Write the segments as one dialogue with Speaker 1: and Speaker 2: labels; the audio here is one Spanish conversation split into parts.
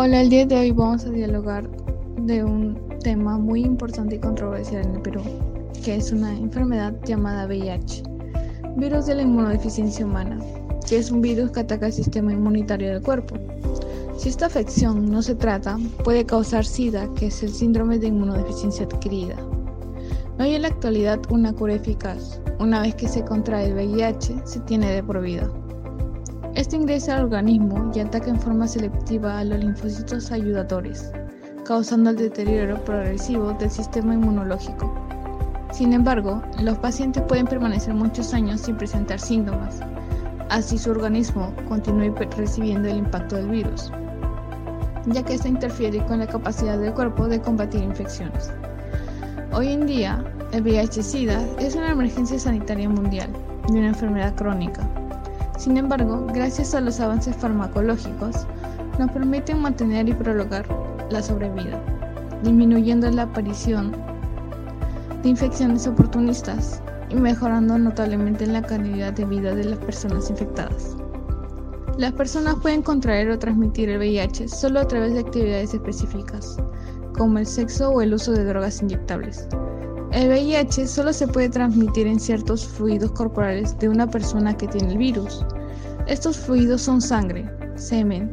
Speaker 1: Hola, el día de hoy vamos a dialogar de un tema muy importante y controversial en el Perú, que es una enfermedad llamada VIH, virus de la inmunodeficiencia humana, que es un virus que ataca el sistema inmunitario del cuerpo. Si esta afección no se trata, puede causar SIDA, que es el síndrome de inmunodeficiencia adquirida. No hay en la actualidad una cura eficaz. Una vez que se contrae el VIH, se tiene de por vida. Este ingresa al organismo y ataca en forma selectiva a los linfocitos ayudadores, causando el deterioro progresivo del sistema inmunológico. Sin embargo, los pacientes pueden permanecer muchos años sin presentar síntomas, así su organismo continúe recibiendo el impacto del virus, ya que esto interfiere con la capacidad del cuerpo de combatir infecciones. Hoy en día, el VIH-Sida es una emergencia sanitaria mundial de una enfermedad crónica sin embargo, gracias a los avances farmacológicos, nos permiten mantener y prolongar la sobrevida, disminuyendo la aparición de infecciones oportunistas y mejorando notablemente la calidad de vida de las personas infectadas. Las personas pueden contraer o transmitir el VIH solo a través de actividades específicas, como el sexo o el uso de drogas inyectables. El VIH solo se puede transmitir en ciertos fluidos corporales de una persona que tiene el virus. Estos fluidos son sangre, semen,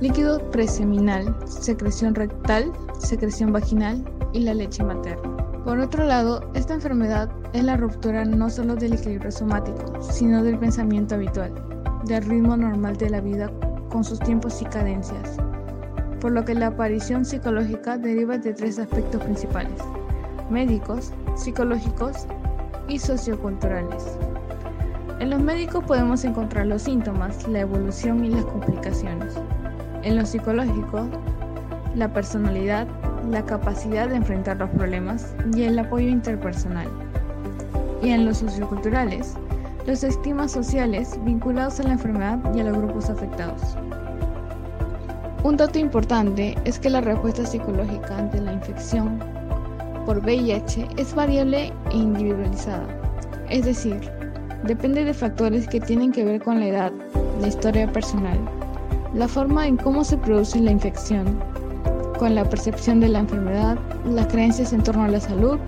Speaker 1: líquido preseminal, secreción rectal, secreción vaginal y la leche materna. Por otro lado, esta enfermedad es la ruptura no solo del equilibrio somático, sino del pensamiento habitual, del ritmo normal de la vida con sus tiempos y cadencias, por lo que la aparición psicológica deriva de tres aspectos principales médicos, psicológicos y socioculturales. En los médicos podemos encontrar los síntomas, la evolución y las complicaciones. En lo psicológico, la personalidad, la capacidad de enfrentar los problemas y el apoyo interpersonal. Y en los socioculturales, los estigmas sociales vinculados a la enfermedad y a los grupos afectados. Un dato importante es que la respuesta psicológica ante la infección por VIH es variable e individualizada, es decir, depende de factores que tienen que ver con la edad, la historia personal, la forma en cómo se produce la infección, con la percepción de la enfermedad, las creencias en torno a la salud,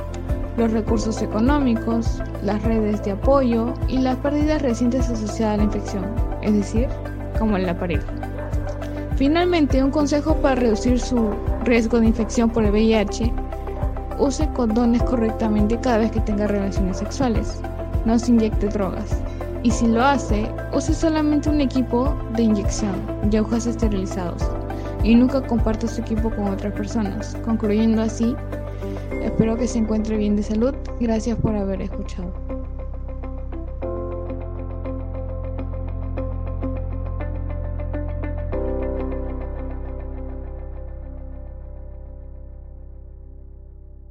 Speaker 1: los recursos económicos, las redes de apoyo y las pérdidas recientes asociadas a la infección, es decir, como en la pareja. Finalmente, un consejo para reducir su riesgo de infección por el VIH Use condones correctamente cada vez que tenga relaciones sexuales. No se inyecte drogas. Y si lo hace, use solamente un equipo de inyección y agujas esterilizados. Y nunca comparta su equipo con otras personas. Concluyendo así, espero que se encuentre bien de salud. Gracias por haber escuchado.